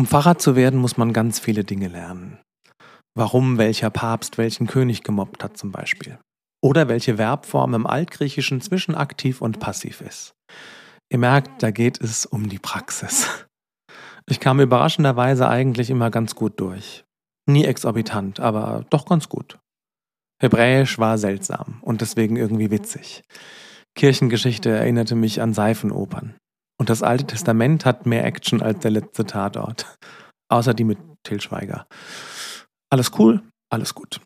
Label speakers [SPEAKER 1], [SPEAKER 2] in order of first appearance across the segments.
[SPEAKER 1] Um Pfarrer zu werden, muss man ganz viele Dinge lernen. Warum welcher Papst welchen König gemobbt hat zum Beispiel. Oder welche Verbform im Altgriechischen zwischen aktiv und passiv ist. Ihr merkt, da geht es um die Praxis. Ich kam überraschenderweise eigentlich immer ganz gut durch. Nie exorbitant, aber doch ganz gut. Hebräisch war seltsam und deswegen irgendwie witzig. Kirchengeschichte erinnerte mich an Seifenopern. Und das Alte Testament hat mehr Action als der letzte Tatort. Außer die mit Til Schweiger. Alles cool, alles gut.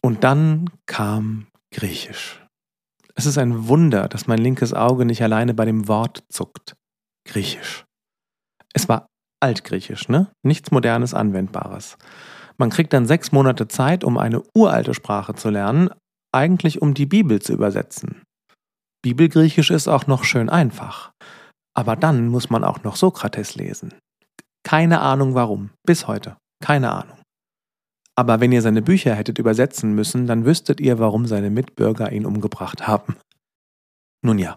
[SPEAKER 1] Und dann kam Griechisch. Es ist ein Wunder, dass mein linkes Auge nicht alleine bei dem Wort zuckt. Griechisch. Es war altgriechisch, ne? Nichts modernes, anwendbares. Man kriegt dann sechs Monate Zeit, um eine uralte Sprache zu lernen, eigentlich um die Bibel zu übersetzen. Bibelgriechisch ist auch noch schön einfach. Aber dann muss man auch noch Sokrates lesen. Keine Ahnung warum. Bis heute. Keine Ahnung. Aber wenn ihr seine Bücher hättet übersetzen müssen, dann wüsstet ihr, warum seine Mitbürger ihn umgebracht haben. Nun ja,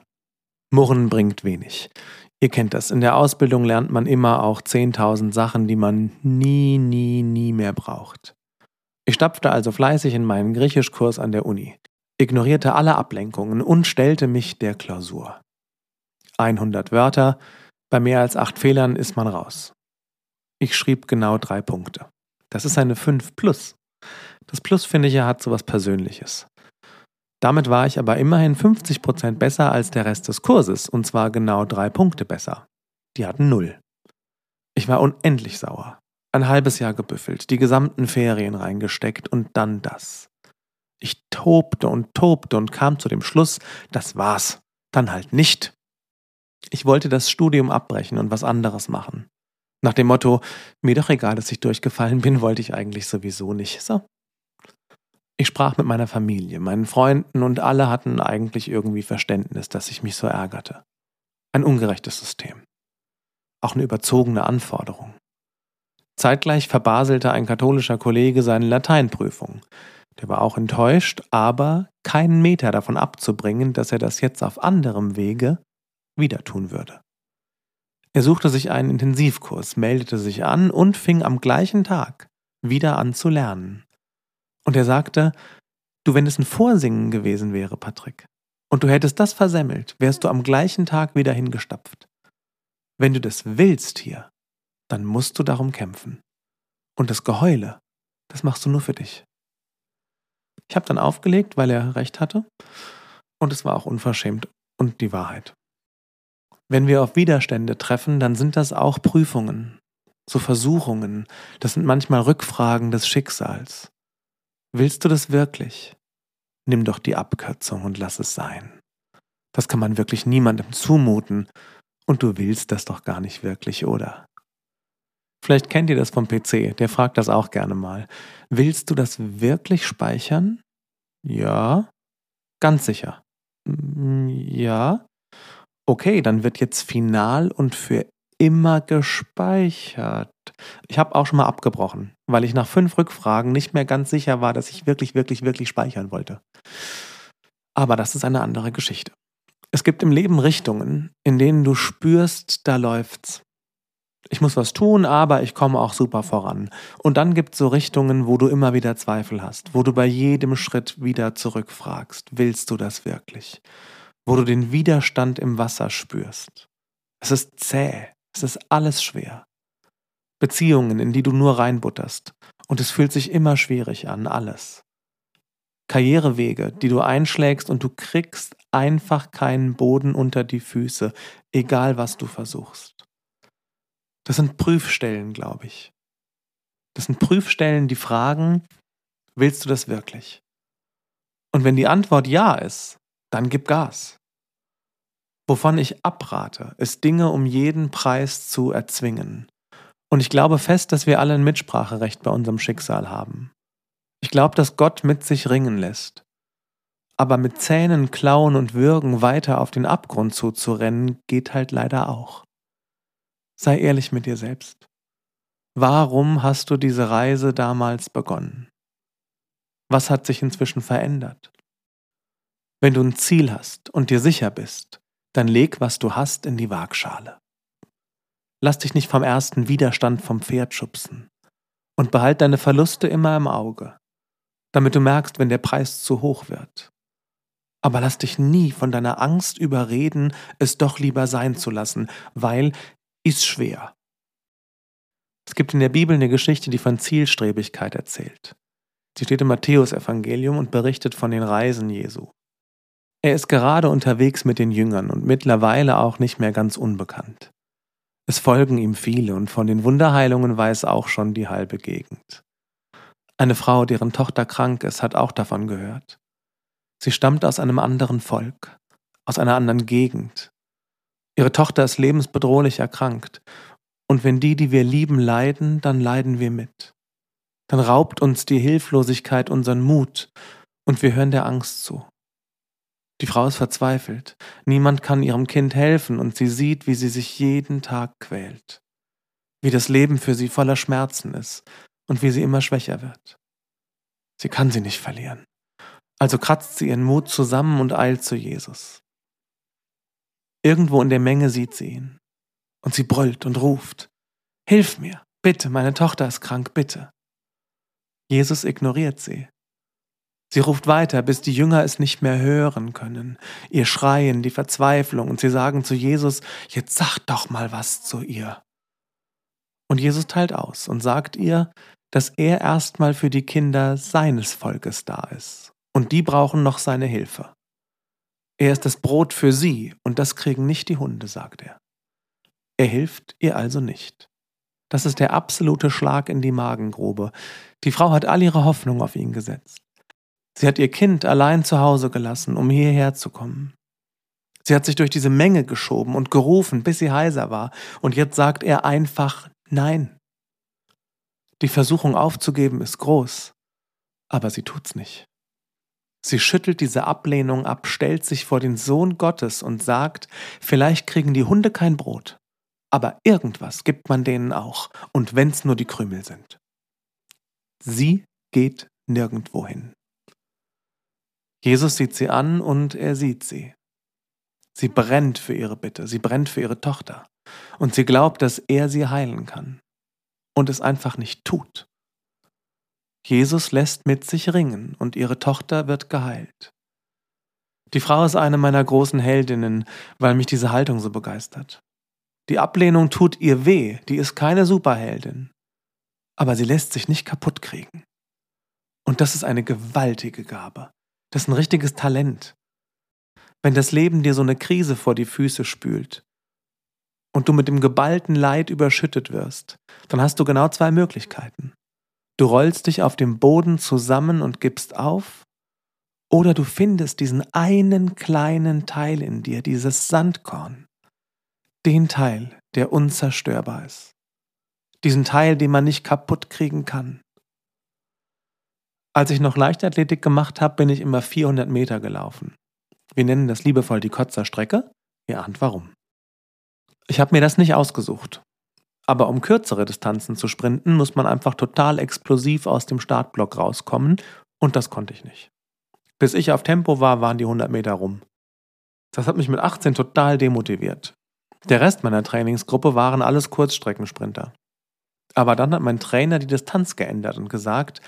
[SPEAKER 1] Murren bringt wenig. Ihr kennt das. In der Ausbildung lernt man immer auch 10.000 Sachen, die man nie, nie, nie mehr braucht. Ich stapfte also fleißig in meinen Griechischkurs an der Uni ignorierte alle Ablenkungen und stellte mich der Klausur. 100 Wörter, bei mehr als acht Fehlern ist man raus. Ich schrieb genau drei Punkte. Das ist eine 5 plus. Das Plus finde ich ja hat so was Persönliches. Damit war ich aber immerhin 50% besser als der Rest des Kurses und zwar genau drei Punkte besser. Die hatten null. Ich war unendlich sauer. Ein halbes Jahr gebüffelt, die gesamten Ferien reingesteckt und dann das. Ich tobte und tobte und kam zu dem Schluss, das war's, dann halt nicht. Ich wollte das Studium abbrechen und was anderes machen. Nach dem Motto, mir doch egal, dass ich durchgefallen bin, wollte ich eigentlich sowieso nicht. So. Ich sprach mit meiner Familie, meinen Freunden und alle hatten eigentlich irgendwie Verständnis, dass ich mich so ärgerte. Ein ungerechtes System. Auch eine überzogene Anforderung. Zeitgleich verbaselte ein katholischer Kollege seine Lateinprüfung. Der war auch enttäuscht, aber keinen Meter davon abzubringen, dass er das jetzt auf anderem Wege wieder tun würde. Er suchte sich einen Intensivkurs, meldete sich an und fing am gleichen Tag wieder an zu lernen. Und er sagte, du, wenn es ein Vorsingen gewesen wäre, Patrick, und du hättest das versemmelt, wärst du am gleichen Tag wieder hingestapft. Wenn du das willst hier, dann musst du darum kämpfen. Und das Geheule, das machst du nur für dich. Ich habe dann aufgelegt, weil er recht hatte. Und es war auch unverschämt und die Wahrheit. Wenn wir auf Widerstände treffen, dann sind das auch Prüfungen, so Versuchungen, das sind manchmal Rückfragen des Schicksals. Willst du das wirklich? Nimm doch die Abkürzung und lass es sein. Das kann man wirklich niemandem zumuten, und du willst das doch gar nicht wirklich, oder? Vielleicht kennt ihr das vom PC, der fragt das auch gerne mal. Willst du das wirklich speichern? Ja. Ganz sicher. Mm, ja. Okay, dann wird jetzt final und für immer gespeichert. Ich habe auch schon mal abgebrochen, weil ich nach fünf Rückfragen nicht mehr ganz sicher war, dass ich wirklich, wirklich, wirklich speichern wollte. Aber das ist eine andere Geschichte. Es gibt im Leben Richtungen, in denen du spürst, da läuft's ich muss was tun, aber ich komme auch super voran. Und dann gibt es so Richtungen, wo du immer wieder Zweifel hast, wo du bei jedem Schritt wieder zurückfragst, willst du das wirklich? Wo du den Widerstand im Wasser spürst. Es ist zäh, es ist alles schwer. Beziehungen, in die du nur reinbutterst. Und es fühlt sich immer schwierig an, alles. Karrierewege, die du einschlägst und du kriegst einfach keinen Boden unter die Füße, egal was du versuchst. Das sind Prüfstellen, glaube ich. Das sind Prüfstellen, die fragen, willst du das wirklich? Und wenn die Antwort ja ist, dann gib Gas. Wovon ich abrate, ist Dinge um jeden Preis zu erzwingen. Und ich glaube fest, dass wir alle ein Mitspracherecht bei unserem Schicksal haben. Ich glaube, dass Gott mit sich ringen lässt. Aber mit Zähnen, Klauen und Würgen weiter auf den Abgrund zuzurennen, geht halt leider auch. Sei ehrlich mit dir selbst. Warum hast du diese Reise damals begonnen? Was hat sich inzwischen verändert? Wenn du ein Ziel hast und dir sicher bist, dann leg, was du hast, in die Waagschale. Lass dich nicht vom ersten Widerstand vom Pferd schubsen. Und behalt deine Verluste immer im Auge, damit du merkst, wenn der Preis zu hoch wird. Aber lass dich nie von deiner Angst überreden, es doch lieber sein zu lassen, weil ist schwer. Es gibt in der Bibel eine Geschichte, die von Zielstrebigkeit erzählt. Sie steht im Matthäusevangelium und berichtet von den Reisen Jesu. Er ist gerade unterwegs mit den Jüngern und mittlerweile auch nicht mehr ganz unbekannt. Es folgen ihm viele und von den Wunderheilungen weiß auch schon die halbe Gegend. Eine Frau, deren Tochter krank ist, hat auch davon gehört. Sie stammt aus einem anderen Volk, aus einer anderen Gegend. Ihre Tochter ist lebensbedrohlich erkrankt, und wenn die, die wir lieben, leiden, dann leiden wir mit. Dann raubt uns die Hilflosigkeit unseren Mut, und wir hören der Angst zu. Die Frau ist verzweifelt. Niemand kann ihrem Kind helfen und sie sieht, wie sie sich jeden Tag quält. Wie das Leben für sie voller Schmerzen ist und wie sie immer schwächer wird. Sie kann sie nicht verlieren. Also kratzt sie ihren Mut zusammen und eilt zu Jesus. Irgendwo in der Menge sieht sie ihn. Und sie brüllt und ruft, Hilf mir, bitte, meine Tochter ist krank, bitte. Jesus ignoriert sie. Sie ruft weiter, bis die Jünger es nicht mehr hören können. Ihr Schreien, die Verzweiflung, und sie sagen zu Jesus, jetzt sag doch mal was zu ihr. Und Jesus teilt aus und sagt ihr, dass er erstmal für die Kinder seines Volkes da ist. Und die brauchen noch seine Hilfe. Er ist das Brot für sie, und das kriegen nicht die Hunde, sagt er. Er hilft ihr also nicht. Das ist der absolute Schlag in die Magengrube. Die Frau hat all ihre Hoffnung auf ihn gesetzt. Sie hat ihr Kind allein zu Hause gelassen, um hierher zu kommen. Sie hat sich durch diese Menge geschoben und gerufen, bis sie heiser war, und jetzt sagt er einfach Nein. Die Versuchung aufzugeben ist groß, aber sie tut's nicht. Sie schüttelt diese Ablehnung ab, stellt sich vor den Sohn Gottes und sagt, vielleicht kriegen die Hunde kein Brot, aber irgendwas gibt man denen auch, und wenn's nur die Krümel sind. Sie geht nirgendwo hin. Jesus sieht sie an und er sieht sie. Sie brennt für ihre Bitte, sie brennt für ihre Tochter. Und sie glaubt, dass er sie heilen kann. Und es einfach nicht tut. Jesus lässt mit sich ringen und ihre Tochter wird geheilt. Die Frau ist eine meiner großen Heldinnen, weil mich diese Haltung so begeistert. Die Ablehnung tut ihr weh, die ist keine Superheldin. Aber sie lässt sich nicht kaputt kriegen. Und das ist eine gewaltige Gabe. Das ist ein richtiges Talent. Wenn das Leben dir so eine Krise vor die Füße spült und du mit dem geballten Leid überschüttet wirst, dann hast du genau zwei Möglichkeiten. Du rollst dich auf dem Boden zusammen und gibst auf, oder du findest diesen einen kleinen Teil in dir, dieses Sandkorn, den Teil, der unzerstörbar ist, diesen Teil, den man nicht kaputt kriegen kann, als ich noch Leichtathletik gemacht habe, bin ich immer 400 Meter gelaufen. Wir nennen das liebevoll die Kotzer Strecke. Ihr ahnt warum. Ich habe mir das nicht ausgesucht. Aber um kürzere Distanzen zu sprinten, muss man einfach total explosiv aus dem Startblock rauskommen und das konnte ich nicht. Bis ich auf Tempo war, waren die 100 Meter rum. Das hat mich mit 18 total demotiviert. Der Rest meiner Trainingsgruppe waren alles Kurzstreckensprinter. Aber dann hat mein Trainer die Distanz geändert und gesagt,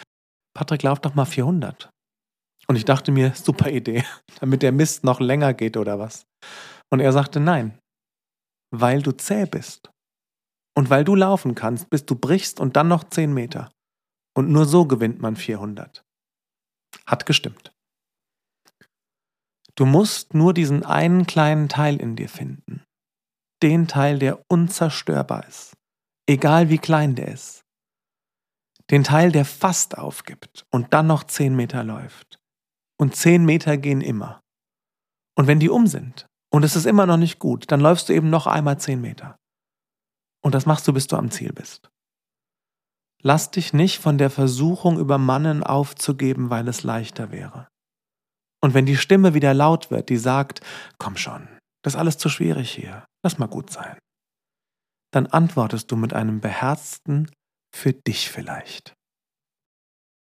[SPEAKER 1] Patrick, lauf doch mal 400. Und ich dachte mir, super Idee, damit der Mist noch länger geht oder was. Und er sagte, nein, weil du zäh bist. Und weil du laufen kannst, bis du brichst und dann noch 10 Meter. Und nur so gewinnt man 400. Hat gestimmt. Du musst nur diesen einen kleinen Teil in dir finden. Den Teil, der unzerstörbar ist. Egal wie klein der ist. Den Teil, der fast aufgibt und dann noch zehn Meter läuft. Und zehn Meter gehen immer. Und wenn die um sind und es ist immer noch nicht gut, dann läufst du eben noch einmal zehn Meter. Und das machst du, bis du am Ziel bist. Lass dich nicht von der Versuchung übermannen, aufzugeben, weil es leichter wäre. Und wenn die Stimme wieder laut wird, die sagt, komm schon, das ist alles zu schwierig hier, lass mal gut sein, dann antwortest du mit einem beherzten, für dich vielleicht.